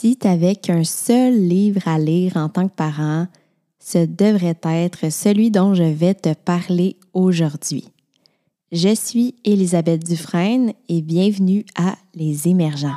Si tu avais qu'un seul livre à lire en tant que parent, ce devrait être celui dont je vais te parler aujourd'hui. Je suis Elisabeth Dufresne et bienvenue à Les Émergents.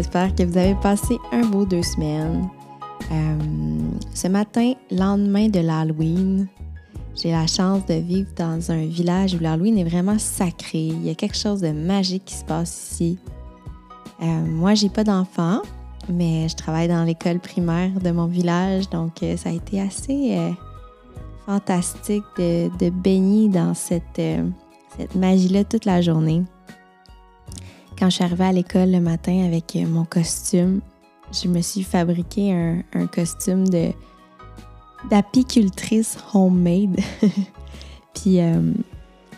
J'espère que vous avez passé un beau deux semaines. Euh, ce matin, lendemain de l'Halloween, j'ai la chance de vivre dans un village où l'Halloween est vraiment sacré. Il y a quelque chose de magique qui se passe ici. Euh, moi, j'ai pas d'enfants, mais je travaille dans l'école primaire de mon village, donc euh, ça a été assez fantastique de, baigner dans cette, cette magie-là toute la journée. Quand je suis arrivée à l'école le matin avec euh, mon costume, je me suis fabriqué un, costume de d'apicultrice homemade. puis euh,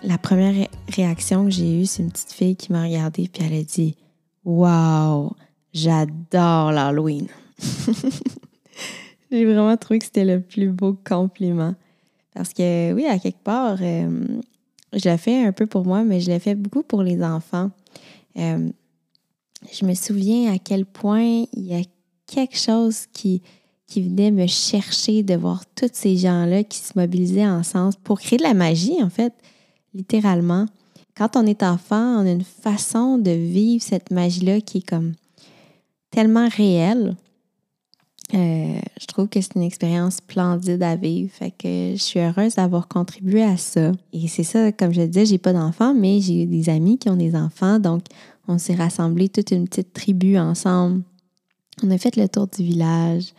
la première réaction que j'ai eue, c'est une petite fille qui m'a regardée puis elle a dit Waouh, j'adore l'Halloween. j'ai vraiment trouvé que c'était le plus beau compliment. Parce que oui, à quelque part, euh, je l'ai fait un peu pour moi, mais je l'ai fait beaucoup pour les enfants. Euh, je me souviens à quel point il y a quelque chose qui, qui venait me chercher de voir tous ces gens-là qui se mobilisaient ensemble pour créer de la magie, en fait, littéralement. Quand on est enfant, on a une façon de vivre cette magie-là qui est comme tellement réelle. Euh, je trouve que c'est une expérience splendide à vivre. Fait que je suis heureuse d'avoir contribué à ça. Et c'est ça, comme je disais, j'ai pas d'enfants, mais j'ai des amis qui ont des enfants. Donc, on s'est rassemblés toute une petite tribu ensemble. On a fait le tour du village.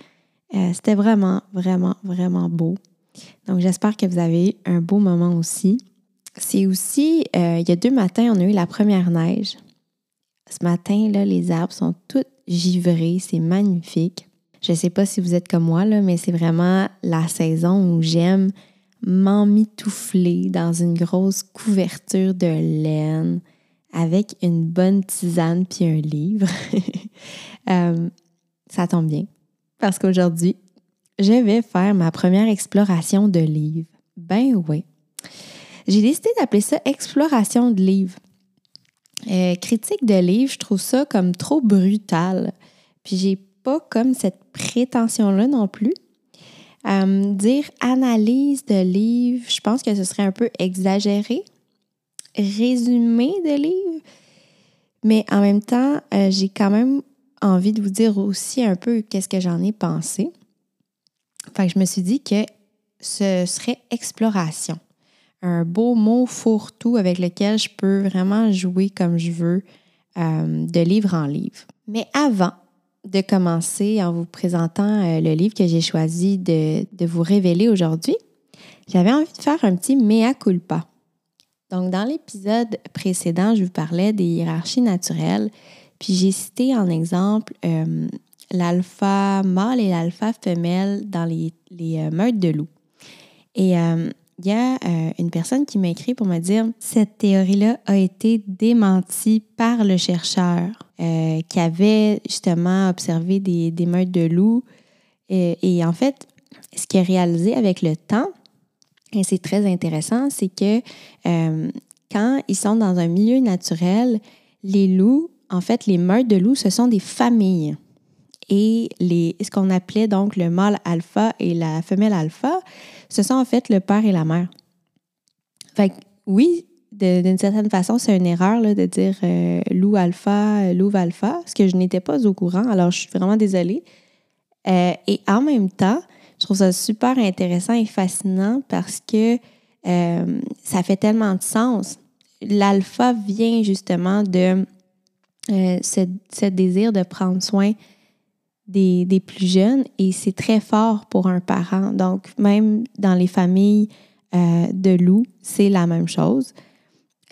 Euh, c'était vraiment, vraiment, vraiment beau. Donc, j'espère que vous avez un beau moment aussi. C'est aussi, euh, il y a deux matins, on a eu la première neige. Ce matin, là, les arbres sont tous givrés. C'est magnifique. Je ne sais pas si vous êtes comme moi, mais c'est vraiment la saison où j'aime m'emmitoufler dans une grosse couverture de laine avec une bonne tisane puis un livre. Euh, ça tombe bien parce qu'aujourd'hui, je vais faire ma première exploration de livres. Ben oui. J'ai décidé d'appeler ça exploration de livres. Euh, critique de livres, je trouve ça comme trop brutal. Puis j'ai pas comme cette prétention-là non plus. Euh, dire analyse de livres, je pense que ce serait un peu exagéré. Résumé de livres. Mais en même temps, euh, j'ai quand même envie de vous dire aussi un peu qu'est-ce que j'en ai pensé. Enfin, je me suis dit que ce serait exploration. Un beau mot fourre-tout avec lequel je peux vraiment jouer comme je veux euh, de livre en livre. Mais avant, de commencer en vous présentant euh, le livre que j'ai choisi de, vous révéler aujourd'hui, j'avais envie de faire un petit mea culpa. Donc, dans l'épisode précédent, je vous parlais des hiérarchies naturelles, puis j'ai cité en exemple euh, l'alpha mâle et l'alpha femelle dans les, les euh, meutes de loups. Il y a euh, une personne qui m'a écrit pour me dire cette théorie-là a été démentie par le chercheur euh, qui avait justement observé des, meutes de loups. Et, et, en fait, ce qu'il a réalisé avec le temps, et c'est très intéressant, c'est que euh, quand ils sont dans un milieu naturel, les loups, en fait, les meutes de loups, ce sont des familles. Et les, ce qu'on appelait donc le mâle alpha et la femelle alpha, ce sont en fait le père et la mère. Fait que, oui, d'une certaine façon, c'est une erreur de dire euh, loup alpha, loup alpha, ce que je n'étais pas au courant, alors je suis vraiment désolée. Euh, et en même temps, je trouve ça super intéressant et fascinant parce que euh, ça fait tellement de sens. L'alpha vient justement de ce, désir de prendre soin des, plus jeunes et c'est très fort pour un parent. Donc, même dans les familles euh, de loups, c'est la même chose.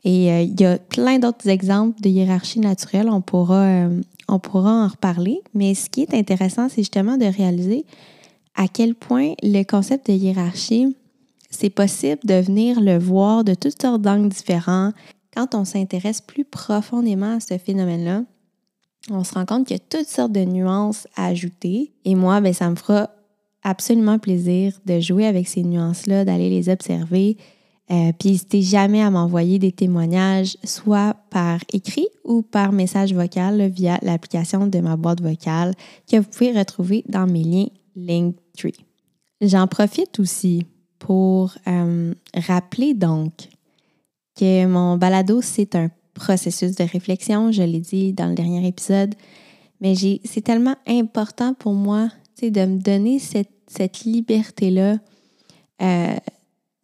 Et euh, il y a plein d'autres exemples de hiérarchie naturelle, on pourra, euh, on pourra en reparler. Mais ce qui est intéressant, c'est justement de réaliser à quel point le concept de hiérarchie, c'est possible de venir le voir de toutes sortes d'angles différents. Quand on s'intéresse plus profondément à ce phénomène-là, on se rend compte qu'il y a toutes sortes de nuances à ajouter. Et moi, ben, ça me fera absolument plaisir de jouer avec ces nuances-là, d'aller les observer. Euh, puis n'hésitez jamais à m'envoyer des témoignages, soit par écrit ou par message vocal via l'application de ma boîte vocale que vous pouvez retrouver dans mes liens Linktree. J'en profite aussi pour euh, rappeler donc que mon balado, c'est un processus de réflexion, je l'ai dit dans le dernier épisode, mais c'est tellement important pour moi de me donner cette, liberté-là, euh,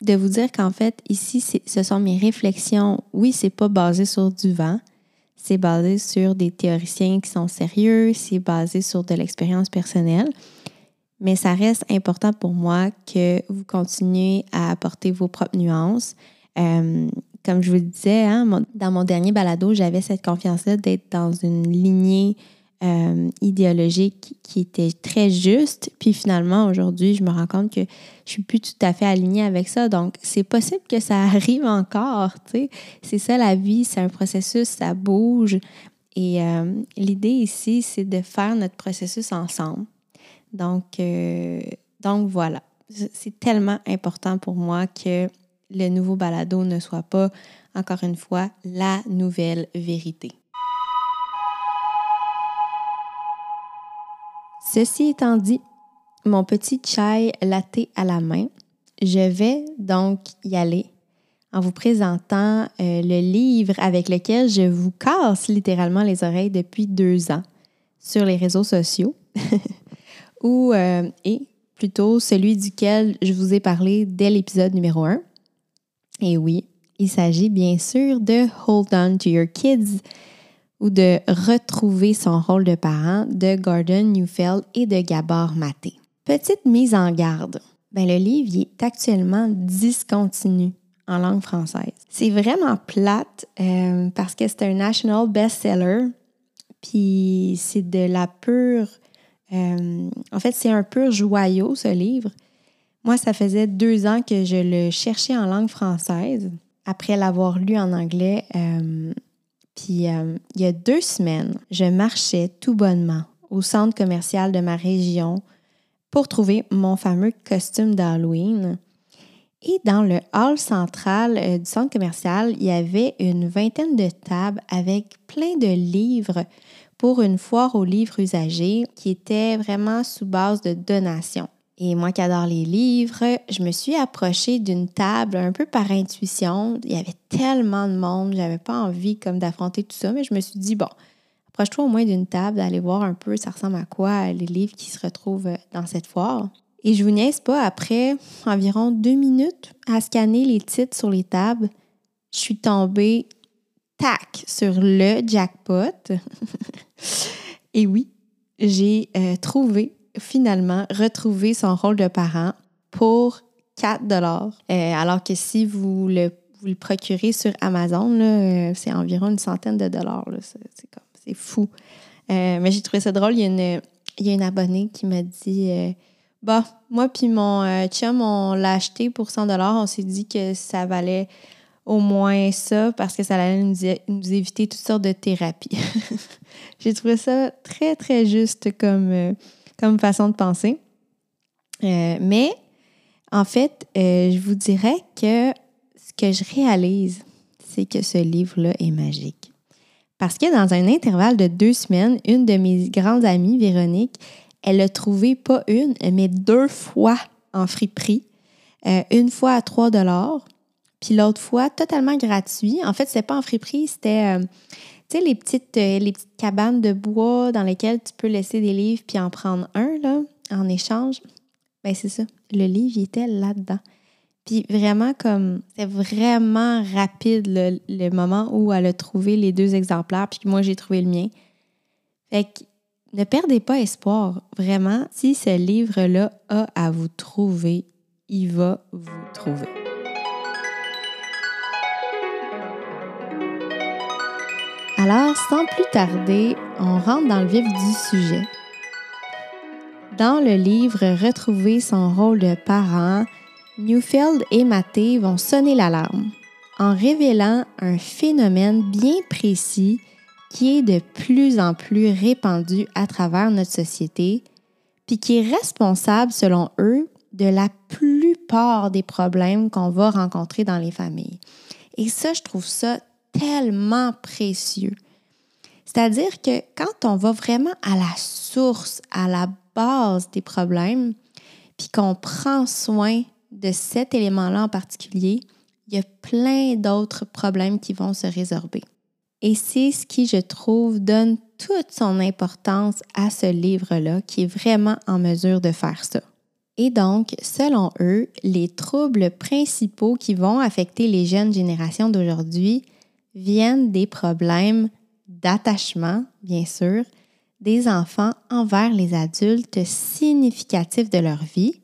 de vous dire qu'en fait, ici, ce sont mes réflexions. Oui, c'est pas basé sur du vent, c'est basé sur des théoriciens qui sont sérieux, c'est basé sur de l'expérience personnelle. Mais ça reste important pour moi que vous continuez à apporter vos propres nuances. Euh, comme je vous le disais, hein, dans mon dernier balado, j'avais cette confiance-là d'être dans une lignée euh, idéologique qui était très juste. Puis finalement, aujourd'hui, je me rends compte que je suis plus tout à fait alignée avec ça. Donc, c'est possible que ça arrive encore. C'est ça la vie, c'est un processus, ça bouge. Et euh, l'idée ici, c'est de faire notre processus ensemble. Donc, euh, donc voilà, c'est tellement important pour moi que le nouveau balado ne soit pas, encore une fois, la nouvelle vérité. Ceci étant dit, mon petit chai latte à la main, je vais donc y aller en vous présentant euh, le livre avec lequel je vous casse littéralement les oreilles depuis deux ans sur les réseaux sociaux. ou euh, et plutôt celui duquel je vous ai parlé dès l'épisode numéro 1. Et oui, il s'agit bien sûr de Hold On to Your Kids ou de Retrouver son rôle de parent de Gordon Newfeld et de Gabor Maté. Petite mise en garde. Ben, le livre est actuellement discontinu en langue française. C'est vraiment plate euh, parce que c'est un national bestseller, puis c'est de la pure euh, en fait, c'est un pur joyau, ce livre. Moi, ça faisait deux ans que je le cherchais en langue française, après l'avoir lu en anglais. Euh, puis, euh, il y a deux semaines, je marchais tout bonnement au centre commercial de ma région pour trouver mon fameux costume d'Halloween. Et dans le hall central du centre commercial, il y avait une vingtaine de tables avec plein de livres pour une foire aux livres usagés qui était vraiment sous base de donation. Et moi qui adore les livres, je me suis approchée d'une table un peu par intuition. Il y avait tellement de monde, j'avais pas envie comme d'affronter tout ça, mais je me suis dit bon, approche-toi au moins d'une table, d'aller voir un peu ça ressemble à quoi les livres qui se retrouvent dans cette foire. Et je vous niaise pas, après environ deux minutes à scanner les titres sur les tables, je suis tombée tac sur le jackpot. Et oui, j'ai euh, trouvé, finalement, retrouvé son rôle de parent pour 4 dollars. Euh, alors que si vous le, vous le procurez sur Amazon, euh, c'est environ une centaine de dollars. C'est fou. mais j'ai trouvé ça drôle. Il y a une, il y a une abonnée qui m'a dit Bah, moi puis mon chum, on l'a acheté pour 100 dollars. On s'est dit que ça valait au moins ça parce que ça allait nous, nous éviter toutes sortes de thérapies. J'ai trouvé ça très, très juste comme, euh, comme façon de penser. Euh, mais en fait, euh, je vous dirais que ce que je réalise, c'est que ce livre-là est magique. Parce que dans un intervalle de deux semaines, une de mes grandes amies, Véronique, elle a trouvé pas une, mais deux fois en friperie. une fois à 3 puis l'autre fois, totalement gratuit. En fait, c'était pas en friperie, c'était, euh, tu sais, les petites, euh, les petites cabanes de bois dans lesquelles tu peux laisser des livres puis en prendre un, là, en échange. Ben c'est ça. Le livre, il était là-dedans. Puis vraiment, comme, c'est vraiment rapide le, moment où elle a trouvé les deux exemplaires, puis moi, j'ai trouvé le mien. Fait que ne perdez pas espoir. Vraiment, si ce livre-là a à vous trouver, il va vous trouver. Alors, sans plus tarder, on rentre dans le vif du sujet. Dans le livre Retrouver son rôle de parent, Newfield et Maté vont sonner l'alarme en révélant un phénomène bien précis qui est de plus en plus répandu à travers notre société, puis qui est responsable, selon eux, de la plupart des problèmes qu'on va rencontrer dans les familles. Et ça, je trouve ça tellement précieux. C'est-à-dire que quand on va vraiment à la source, à la base des problèmes, puis qu'on prend soin de cet élément-là en particulier, il y a plein d'autres problèmes qui vont se résorber. Et c'est ce qui, je trouve, donne toute son importance à ce livre-là, qui est vraiment en mesure de faire ça. Et donc, selon eux, les troubles principaux qui vont affecter les jeunes générations d'aujourd'hui viennent des problèmes d'attachement, bien sûr, des enfants envers les adultes significatifs de leur vie,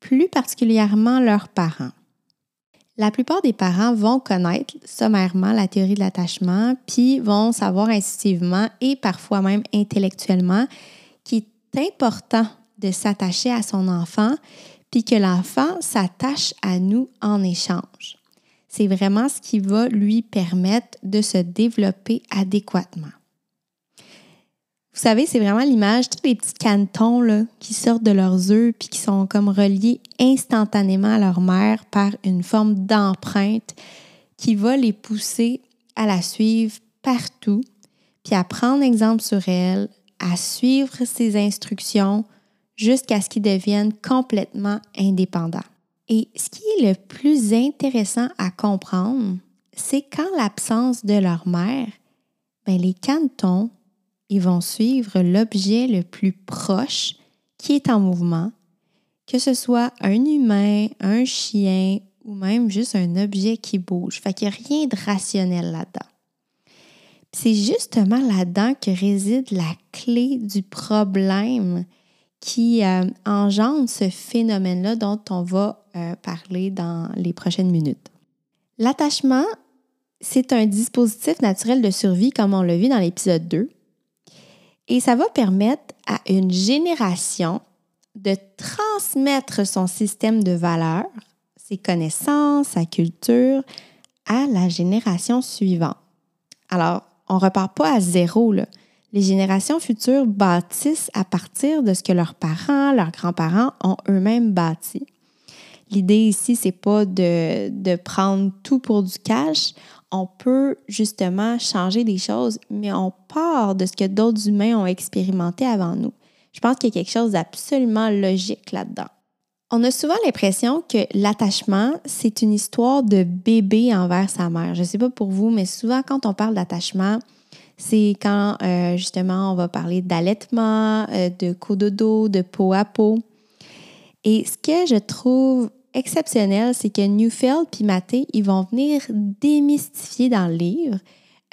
plus particulièrement leurs parents. La plupart des parents vont connaître sommairement la théorie de l'attachement, puis vont savoir intuitivement et parfois même intellectuellement qu'il est important de s'attacher à son enfant, puis que l'enfant s'attache à nous en échange. C'est vraiment ce qui va lui permettre de se développer adéquatement. Vous savez, c'est vraiment l'image, tous les petits canetons qui sortent de leurs œufs puis qui sont comme reliés instantanément à leur mère par une forme d'empreinte qui va les pousser à la suivre partout, puis à prendre exemple sur elle, à suivre ses instructions jusqu'à ce qu'ils deviennent complètement indépendants. Et ce qui est le plus intéressant à comprendre, c'est qu'en l'absence de leur mère, ben les canetons ils vont suivre l'objet le plus proche qui est en mouvement, que ce soit un humain, un chien ou même juste un objet qui bouge. Fait qu'il n'y a rien de rationnel là-dedans. C'est justement là-dedans que réside la clé du problème qui euh, engendre ce phénomène-là dont on va euh, parler dans les prochaines minutes. L'attachement, c'est un dispositif naturel de survie comme on l'a vu dans l'épisode 2 et ça va permettre à une génération de transmettre son système de valeurs, ses connaissances, sa culture à la génération suivante. Alors, on ne repart pas à zéro. Là. Les générations futures bâtissent à partir de ce que leurs parents, leurs grands-parents ont eux-mêmes bâti. L'idée ici, c'est pas de, de, prendre tout pour du cash on peut justement changer des choses, mais on part de ce que d'autres humains ont expérimenté avant nous. Je pense qu'il y a quelque chose d'absolument logique là-dedans. On a souvent l'impression que l'attachement, c'est une histoire de bébé envers sa mère. Je ne sais pas pour vous, mais souvent quand on parle d'attachement, c'est quand euh, justement on va parler d'allaitement, euh, de cododo, de peau à peau. Et ce que je trouve exceptionnel, c'est que Newfield et Maté, ils vont venir démystifier dans le livre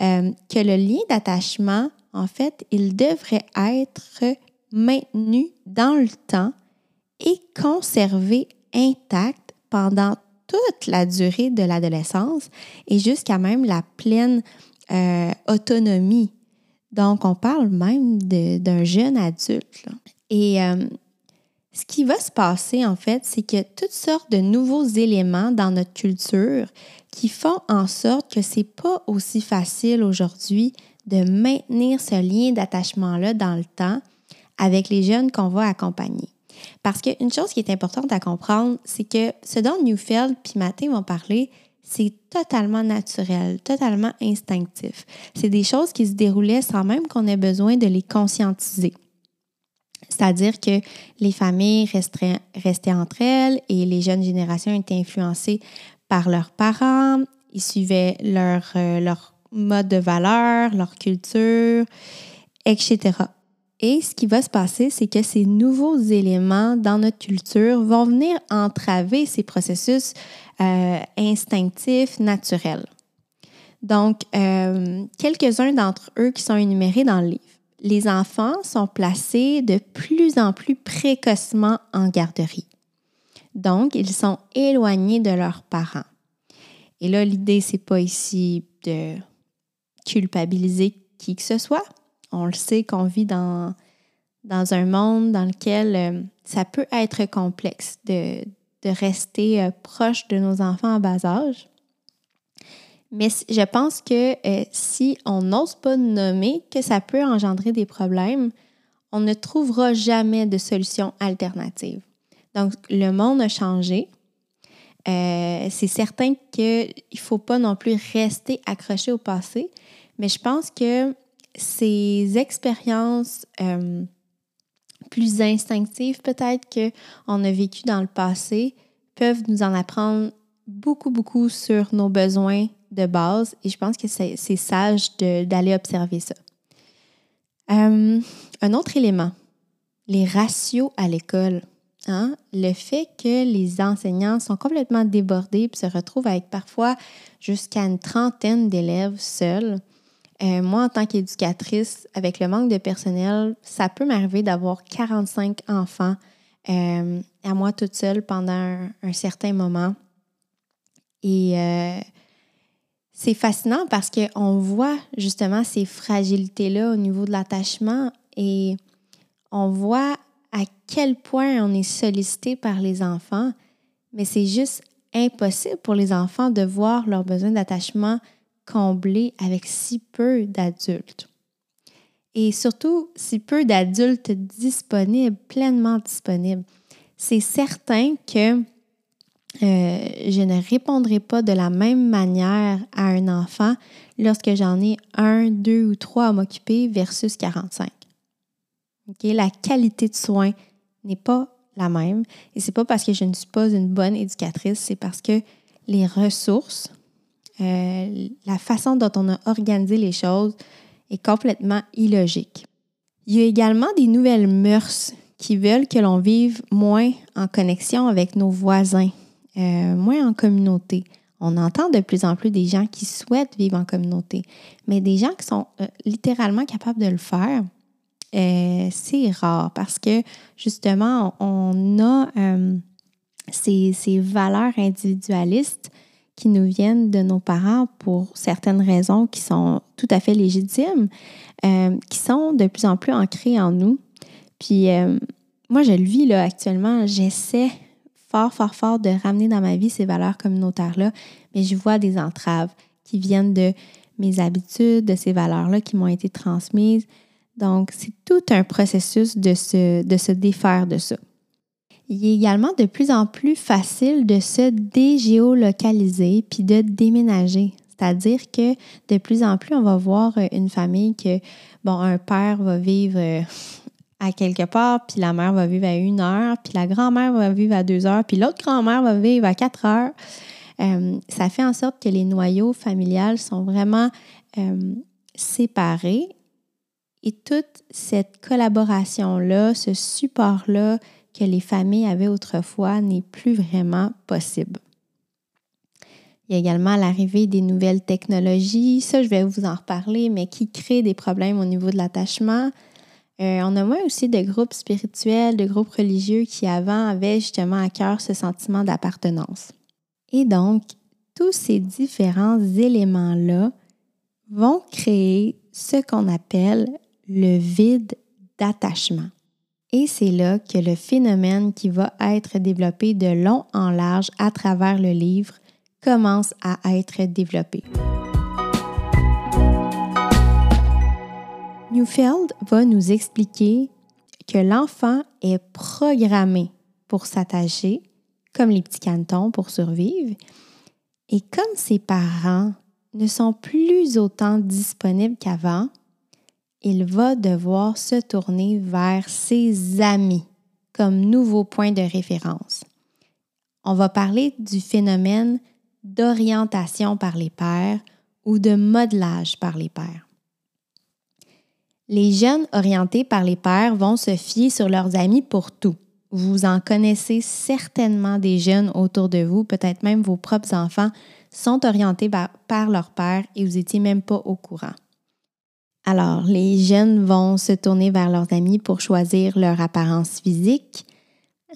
euh, que le lien d'attachement, en fait, il devrait être maintenu dans le temps et conservé intact pendant toute la durée de l'adolescence et jusqu'à même la pleine euh, autonomie. Donc, on parle même d'un jeune adulte. Et euh, ce qui va se passer, en fait, c'est qu'il y a toutes sortes de nouveaux éléments dans notre culture qui font en sorte que c'est pas aussi facile aujourd'hui de maintenir ce lien d'attachement-là dans le temps avec les jeunes qu'on va accompagner. Parce qu'une chose qui est importante à comprendre, c'est que ce dont Newfield puis Mathé vont parler, c'est totalement naturel, totalement instinctif. C'est des choses qui se déroulaient sans même qu'on ait besoin de les conscientiser. C'est-à-dire que les familles restaient, entre elles et les jeunes générations étaient influencées par leurs parents, ils suivaient leur, euh, leur mode de valeur, leur culture, etc. Et ce qui va se passer, c'est que ces nouveaux éléments dans notre culture vont venir entraver ces processus euh, instinctifs, naturels. Donc, euh, quelques-uns d'entre eux qui sont énumérés dans le livre les enfants sont placés de plus en plus précocement en garderie. Donc, ils sont éloignés de leurs parents. Et là, l'idée, c'est pas ici de culpabiliser qui que ce soit. On le sait qu'on vit dans, un monde dans lequel euh, ça peut être complexe de, rester euh, proche de nos enfants en bas âge. Mais je pense que euh, si on n'ose pas nommer que ça peut engendrer des problèmes, on ne trouvera jamais de solution alternative. Donc, le monde a changé. C'est certain qu'il ne faut pas non plus rester accroché au passé, mais je pense que ces expériences euh, plus instinctives peut-être qu'on a vécues dans le passé peuvent nous en apprendre beaucoup, beaucoup sur nos besoins de base et je pense que c'est sage d'aller observer ça. Euh, un autre élément, les ratios à l'école. Hein? Le fait que les enseignants sont complètement débordés et se retrouvent avec parfois jusqu'à une trentaine d'élèves seuls. Euh, moi, en tant qu'éducatrice, avec le manque de personnel, ça peut m'arriver d'avoir 45 enfants euh, à moi toute seule pendant un, certain moment. Et euh, c'est fascinant parce qu'on voit justement ces fragilités-là au niveau de l'attachement et on voit à quel point on est sollicité par les enfants, mais c'est juste impossible pour les enfants de voir leurs besoins d'attachement comblés avec si peu d'adultes. Et surtout, si peu d'adultes disponibles, pleinement disponibles. C'est certain que euh, je ne répondrai pas de la même manière à un enfant lorsque j'en ai un, deux ou trois à m'occuper versus 45. La qualité de soins n'est pas la même. Et c'est pas parce que je ne suis pas une bonne éducatrice, c'est parce que les ressources, euh, la façon dont on a organisé les choses est complètement illogique. Il y a également des nouvelles mœurs qui veulent que l'on vive moins en connexion avec nos voisins, euh, moins en communauté. On entend de plus en plus des gens qui souhaitent vivre en communauté, mais des gens qui sont euh, littéralement capables de le faire, c'est rare parce que justement, on a ces, valeurs individualistes qui nous viennent de nos parents pour certaines raisons qui sont tout à fait légitimes, euh, qui sont de plus en plus ancrées en nous. Puis moi, je le vis là actuellement, j'essaie fort, fort, fort de ramener dans ma vie ces valeurs communautaires-là, mais je vois des entraves qui viennent de mes habitudes, de ces valeurs-là qui m'ont été transmises, donc, c'est tout un processus de se, de se défaire de ça. Il est également de plus en plus facile de se dégéolocaliser puis de déménager. C'est-à-dire que de plus en plus, on va voir une famille que, bon, un père va vivre euh, à quelque part, puis la mère va vivre à une heure, puis la grand-mère va vivre à deux heures, puis l'autre grand-mère va vivre à quatre heures. Euh, ça fait en sorte que les noyaux familiales sont vraiment euh, séparés et toute cette collaboration-là, ce support-là que les familles avaient autrefois n'est plus vraiment possible. Il y a également l'arrivée des nouvelles technologies, ça je vais vous en reparler, mais qui créent des problèmes au niveau de l'attachement. Euh, on a moins aussi de groupes spirituels, de groupes religieux qui avant avaient justement à cœur ce sentiment d'appartenance. Et donc, tous ces différents éléments-là vont créer ce qu'on appelle le vide d'attachement. Et c'est là que le phénomène qui va être développé de long en large à travers le livre commence à être développé. Newfeld va nous expliquer que l'enfant est programmé pour s'attacher, comme les petits cantons pour survivre, et comme ses parents ne sont plus autant disponibles qu'avant, il va devoir se tourner vers ses amis comme nouveau point de référence. On va parler du phénomène d'orientation par les pairs ou de modelage par les pairs. Les jeunes orientés par les pairs vont se fier sur leurs amis pour tout. Vous en connaissez certainement des jeunes autour de vous, peut-être même vos propres enfants sont orientés par, leur père et vous n'étiez même pas au courant. Alors, les jeunes vont se tourner vers leurs amis pour choisir leur apparence physique,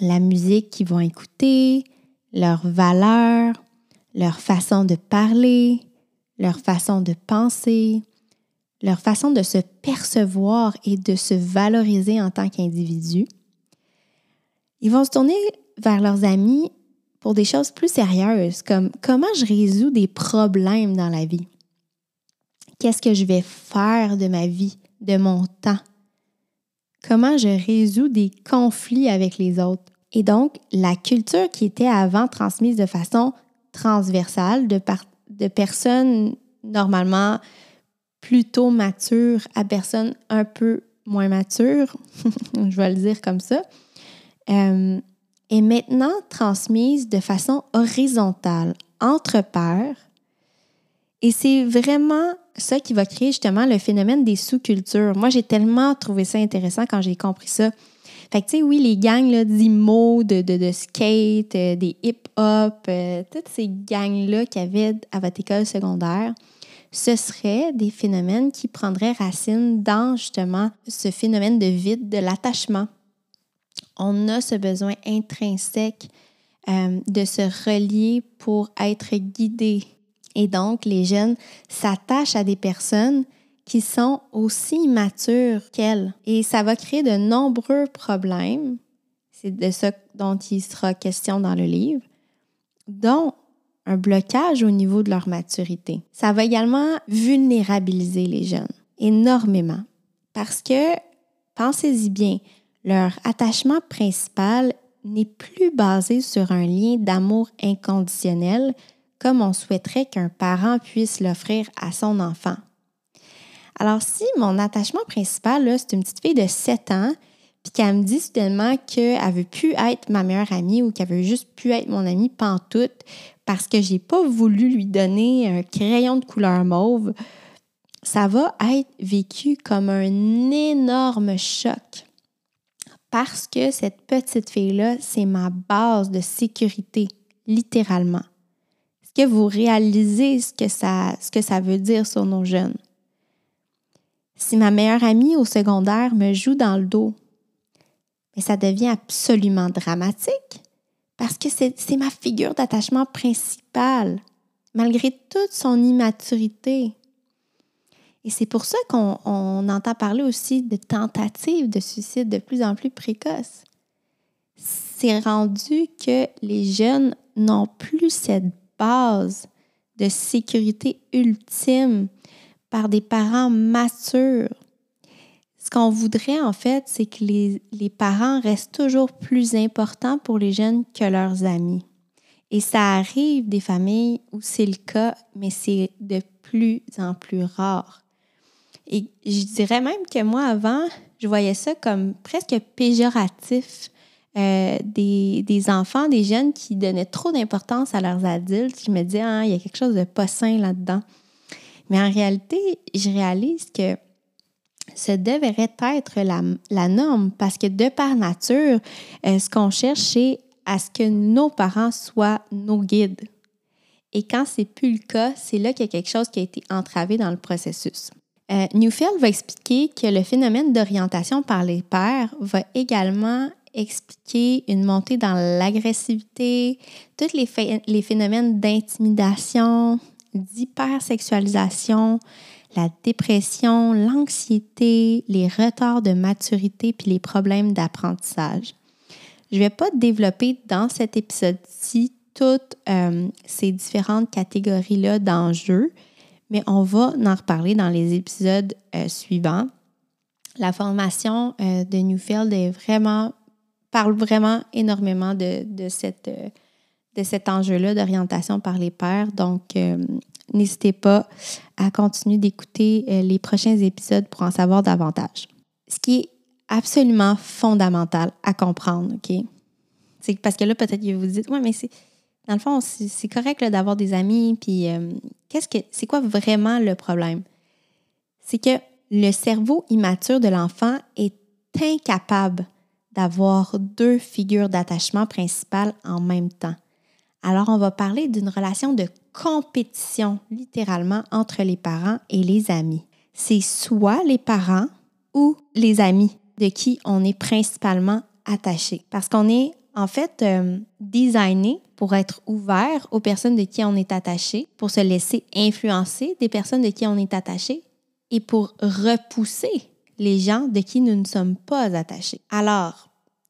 la musique qu'ils vont écouter, leurs valeurs, leur façon de parler, leur façon de penser, leur façon de se percevoir et de se valoriser en tant qu'individu. Ils vont se tourner vers leurs amis pour des choses plus sérieuses, comme comment je résous des problèmes dans la vie. Qu'est-ce que je vais faire de ma vie, de mon temps? Comment je résous des conflits avec les autres? Et donc, la culture qui était avant transmise de façon transversale de, de personnes normalement plutôt matures à personnes un peu moins matures, je vais le dire comme ça, euh, est maintenant transmise de façon horizontale entre pairs. Et c'est vraiment ça qui va créer justement le phénomène des sous-cultures. Moi, j'ai tellement trouvé ça intéressant quand j'ai compris ça. Fait que, tu sais, oui, les gangs d'IMO, de, de, skate, euh, des hip-hop, euh, toutes ces gangs-là qu'il y avait à votre école secondaire, ce seraient des phénomènes qui prendraient racine dans justement ce phénomène de vide, de l'attachement. On a ce besoin intrinsèque euh, de se relier pour être guidé. Et donc, les jeunes s'attachent à des personnes qui sont aussi matures qu'elles. Et ça va créer de nombreux problèmes. C'est de ça dont il sera question dans le livre, dont un blocage au niveau de leur maturité. Ça va également vulnérabiliser les jeunes énormément parce que, pensez-y bien, leur attachement principal n'est plus basé sur un lien d'amour inconditionnel comme on souhaiterait qu'un parent puisse l'offrir à son enfant. Alors, si mon attachement principal, c'est une petite fille de 7 ans, puis qu'elle me dit soudainement qu'elle veut plus être ma meilleure amie ou qu'elle veut juste plus être mon amie pantoute parce que j'ai pas voulu lui donner un crayon de couleur mauve, ça va être vécu comme un énorme choc. Parce que cette petite fille-là, c'est ma base de sécurité, littéralement. Que vous réalisez ce que ça, ce que ça veut dire sur nos jeunes? Si ma meilleure amie au secondaire me joue dans le dos, mais ça devient absolument dramatique parce que c'est ma figure d'attachement principale, malgré toute son immaturité. Et c'est pour ça qu'on entend parler aussi de tentatives de suicide de plus en plus précoces. C'est rendu que les jeunes n'ont plus cette de sécurité ultime par des parents matures. Ce qu'on voudrait, en fait, c'est que les, les, parents restent toujours plus importants pour les jeunes que leurs amis. Et ça arrive des familles où c'est le cas, mais c'est de plus en plus rare. Et je dirais même que moi, avant, je voyais ça comme presque péjoratif. Euh, des, des, enfants, des jeunes qui donnaient trop d'importance à leurs adultes. Je me disais, ah, il y a quelque chose de pas sain là-dedans. Mais en réalité, je réalise que ce devrait être la, la norme parce que de par nature, euh, ce qu'on cherche, c'est à ce que nos parents soient nos guides. Et quand c'est plus le cas, c'est là qu'il y a quelque chose qui a été entravé dans le processus. Euh, Newfield va expliquer que le phénomène d'orientation par les pères va également expliquer une montée dans l'agressivité, tous les, les phénomènes d'intimidation, d'hypersexualisation, la dépression, l'anxiété, les retards de maturité puis les problèmes d'apprentissage. Je ne vais pas développer dans cet épisode-ci toutes euh, ces différentes catégories-là d'enjeux, mais on va en reparler dans les épisodes euh, suivants. La formation euh, de Newfield est vraiment, parle vraiment énormément de, cet enjeu-là d'orientation par les pairs. Donc, euh, n'hésitez pas à continuer d'écouter euh, les prochains épisodes pour en savoir davantage. Ce qui est absolument fondamental à comprendre, OK? C'est parce que là, peut-être que vous dites, ouais, mais c'est. Dans le fond, c'est correct d'avoir des amis, puis euh, qu'est-ce que c'est quoi vraiment le problème? C'est que le cerveau immature de l'enfant est incapable d'avoir deux figures d'attachement principales en même temps. Alors, on va parler d'une relation de compétition, littéralement, entre les parents et les amis. C'est soit les parents ou les amis de qui on est principalement attaché. Parce qu'on est en fait euh, designé pour être ouvert aux personnes de qui on est attaché, pour se laisser influencer des personnes de qui on est attaché et pour repousser les gens de qui nous ne sommes pas attachés. Alors,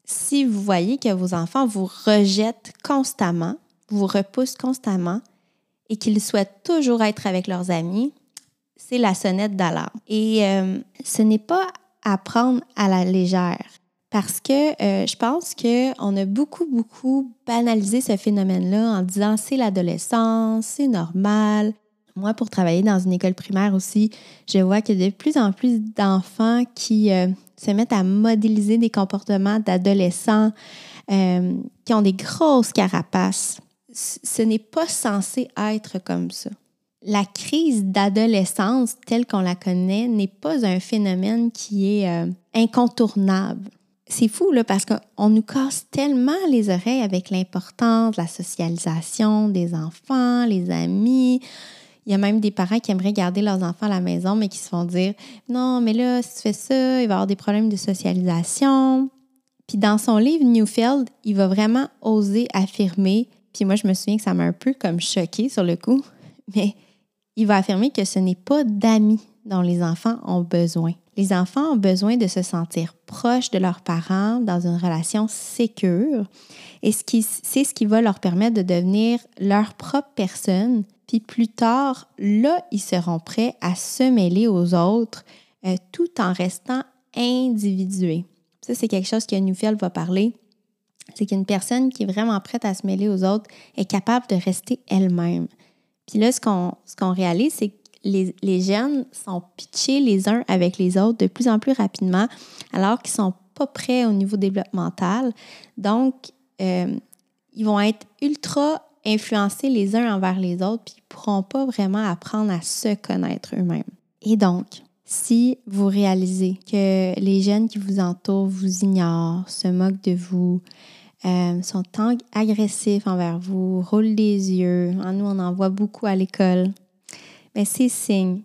si vous voyez que vos enfants vous rejettent constamment, vous repoussent constamment et qu'ils souhaitent toujours être avec leurs amis, c'est la sonnette d'alarme. Et euh, ce n'est pas à prendre à la légère parce que euh, je pense qu'on a beaucoup, beaucoup banalisé ce phénomène-là en disant c'est l'adolescence, c'est normal. Moi, pour travailler dans une école primaire aussi, je vois qu'il y a de plus en plus d'enfants qui euh, se mettent à modéliser des comportements d'adolescents euh, qui ont des grosses carapaces. Ce n'est pas censé être comme ça. La crise d'adolescence telle qu'on la connaît n'est pas un phénomène qui est euh, incontournable. C'est fou, là, parce qu'on nous casse tellement les oreilles avec l'importance de la socialisation des enfants, les amis, il y a même des parents qui aimeraient garder leurs enfants à la maison, mais qui se font dire Non, mais là, si tu fais ça, il va avoir des problèmes de socialisation. Puis dans son livre Newfield, il va vraiment oser affirmer, puis moi je me souviens que ça m'a un peu comme choqué sur le coup, mais il va affirmer que ce n'est pas d'amis dont les enfants ont besoin. Les enfants ont besoin de se sentir proches de leurs parents dans une relation sécure et c'est ce qui va leur permettre de devenir leur propre personne puis plus tard, là, ils seront prêts à se mêler aux autres euh, tout en restant individués. Ça, c'est quelque chose que Newfield va parler. C'est qu'une personne qui est vraiment prête à se mêler aux autres est capable de rester elle-même. Puis là, ce qu'on, réalise, c'est que les, les, jeunes sont pitchés les uns avec les autres de plus en plus rapidement, alors qu'ils ne sont pas prêts au niveau développemental. Donc, euh, ils vont être ultra influencer les uns envers les autres, pourront pas vraiment apprendre à se connaître eux-mêmes. Et donc, si vous réalisez que les jeunes qui vous entourent vous ignorent, se moquent de vous, euh, sont agressifs envers vous, roulent les yeux, en nous on en voit beaucoup à l'école, mais c'est signe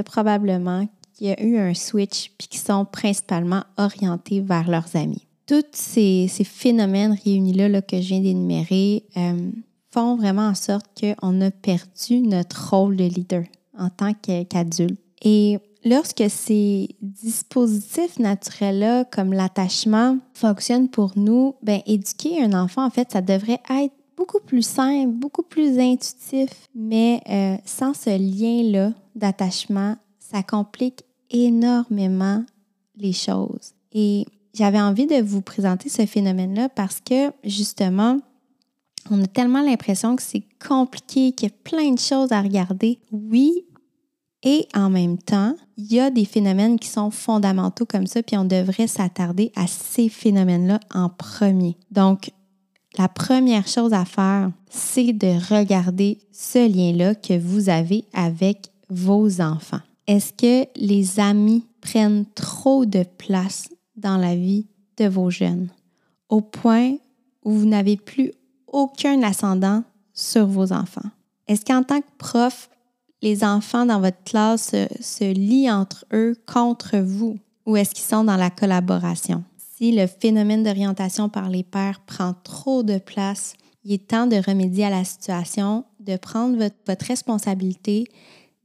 a probablement qu'il y a eu un switch puis qu'ils sont principalement orientés vers leurs amis. Tous ces, phénomènes réunis-là là, que je viens d'énumérer, euh, font vraiment en sorte qu'on a perdu notre rôle de leader en tant qu'adulte. Et lorsque ces dispositifs naturels-là, comme l'attachement, fonctionnent pour nous, ben, éduquer un enfant, en fait, ça devrait être beaucoup plus simple, beaucoup plus intuitif, mais euh, sans ce lien-là d'attachement, ça complique énormément les choses. Et j'avais envie de vous présenter ce phénomène-là parce que, justement, on a tellement l'impression que c'est compliqué, qu'il y a plein de choses à regarder. Oui, et en même temps, il y a des phénomènes qui sont fondamentaux comme ça, puis on devrait s'attarder à ces phénomènes-là en premier. Donc, la première chose à faire, c'est de regarder ce lien-là que vous avez avec vos enfants. Est-ce que les amis prennent trop de place dans la vie de vos jeunes au point où vous n'avez plus aucun ascendant sur vos enfants? Est-ce qu'en tant que prof, les enfants dans votre classe se, lient entre eux contre vous ou est-ce qu'ils sont dans la collaboration? Si le phénomène d'orientation par les pairs prend trop de place, il est temps de remédier à la situation, de prendre votre, votre responsabilité,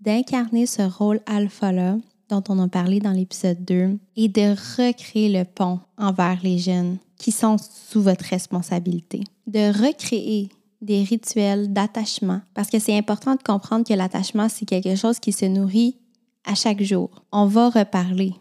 d'incarner ce rôle alpha-là dont on a parlé dans l'épisode 2 et de recréer le pont envers les jeunes qui sont sous votre responsabilité. De recréer des rituels d'attachement parce que c'est important de comprendre que l'attachement, c'est quelque chose qui se nourrit à chaque jour. On va reparler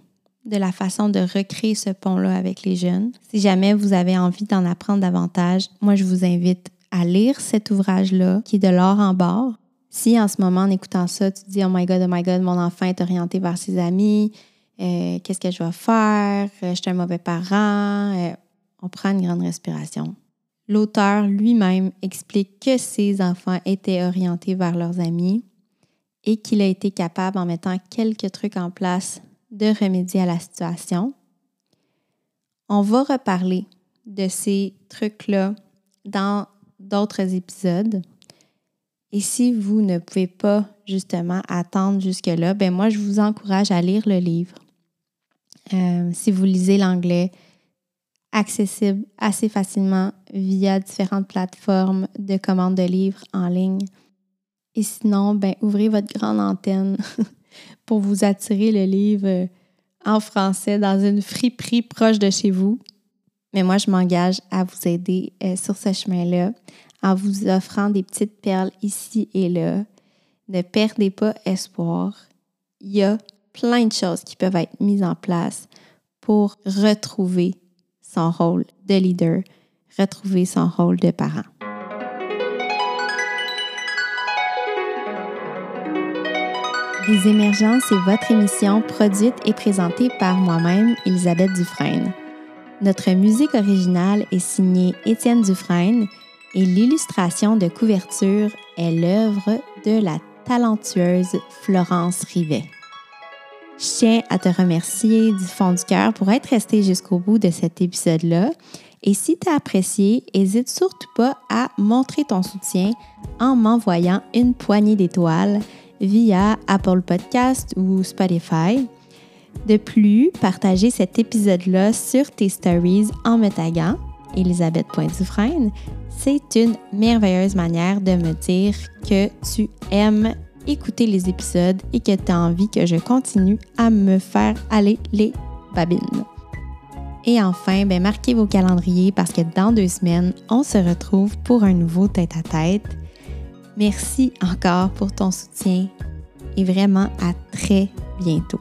de la façon de recréer ce pont-là avec les jeunes. Si jamais vous avez envie d'en apprendre davantage, moi, je vous invite à lire cet ouvrage-là qui est de l'or en bord. Si en ce moment, en écoutant ça, tu dis Oh my God, oh my God, mon enfant est orienté vers ses amis, euh, qu'est-ce que je vais faire? Euh, Je suis un mauvais parent. Euh, on prend une grande respiration. L'auteur lui-même explique que ses enfants étaient orientés vers leurs amis et qu'il a été capable, en mettant quelques trucs en place, de remédier à la situation. On va reparler de ces trucs-là dans d'autres épisodes. Et si vous ne pouvez pas justement attendre jusque-là, ben moi, je vous encourage à lire le livre. Euh, si vous lisez l'anglais, accessible assez facilement via différentes plateformes de commande de livres en ligne. Et sinon, ben, ouvrez votre grande antenne pour vous attirer le livre en français dans une friperie proche de chez vous. Mais moi, je m'engage à vous aider euh, sur ce chemin-là en vous offrant des petites perles ici et là. Ne perdez pas espoir. Il y a plein de choses qui peuvent être mises en place pour retrouver son rôle de leader, retrouver son rôle de parent. Les émergences c'est votre émission produite et présentée par moi-même, Elisabeth Dufresne. Notre musique originale est signée Étienne Dufresne et l'illustration de couverture est l'œuvre de la talentueuse Florence Rivet. Je tiens à te remercier du fond du cœur pour être resté jusqu'au bout de cet épisode-là. Et si tu as apprécié, n'hésite surtout pas à montrer ton soutien en m'envoyant une poignée d'étoiles via Apple Podcast ou Spotify. De plus, partagez cet épisode-là sur tes stories en me taguant Elisabeth.dufresne. C'est une merveilleuse manière de me dire que tu aimes écouter les épisodes et que tu as envie que je continue à me faire aller les babines. Et enfin, ben, marquez vos calendriers parce que dans deux semaines, on se retrouve pour un nouveau tête-à-tête. -tête. Merci encore pour ton soutien et vraiment à très bientôt.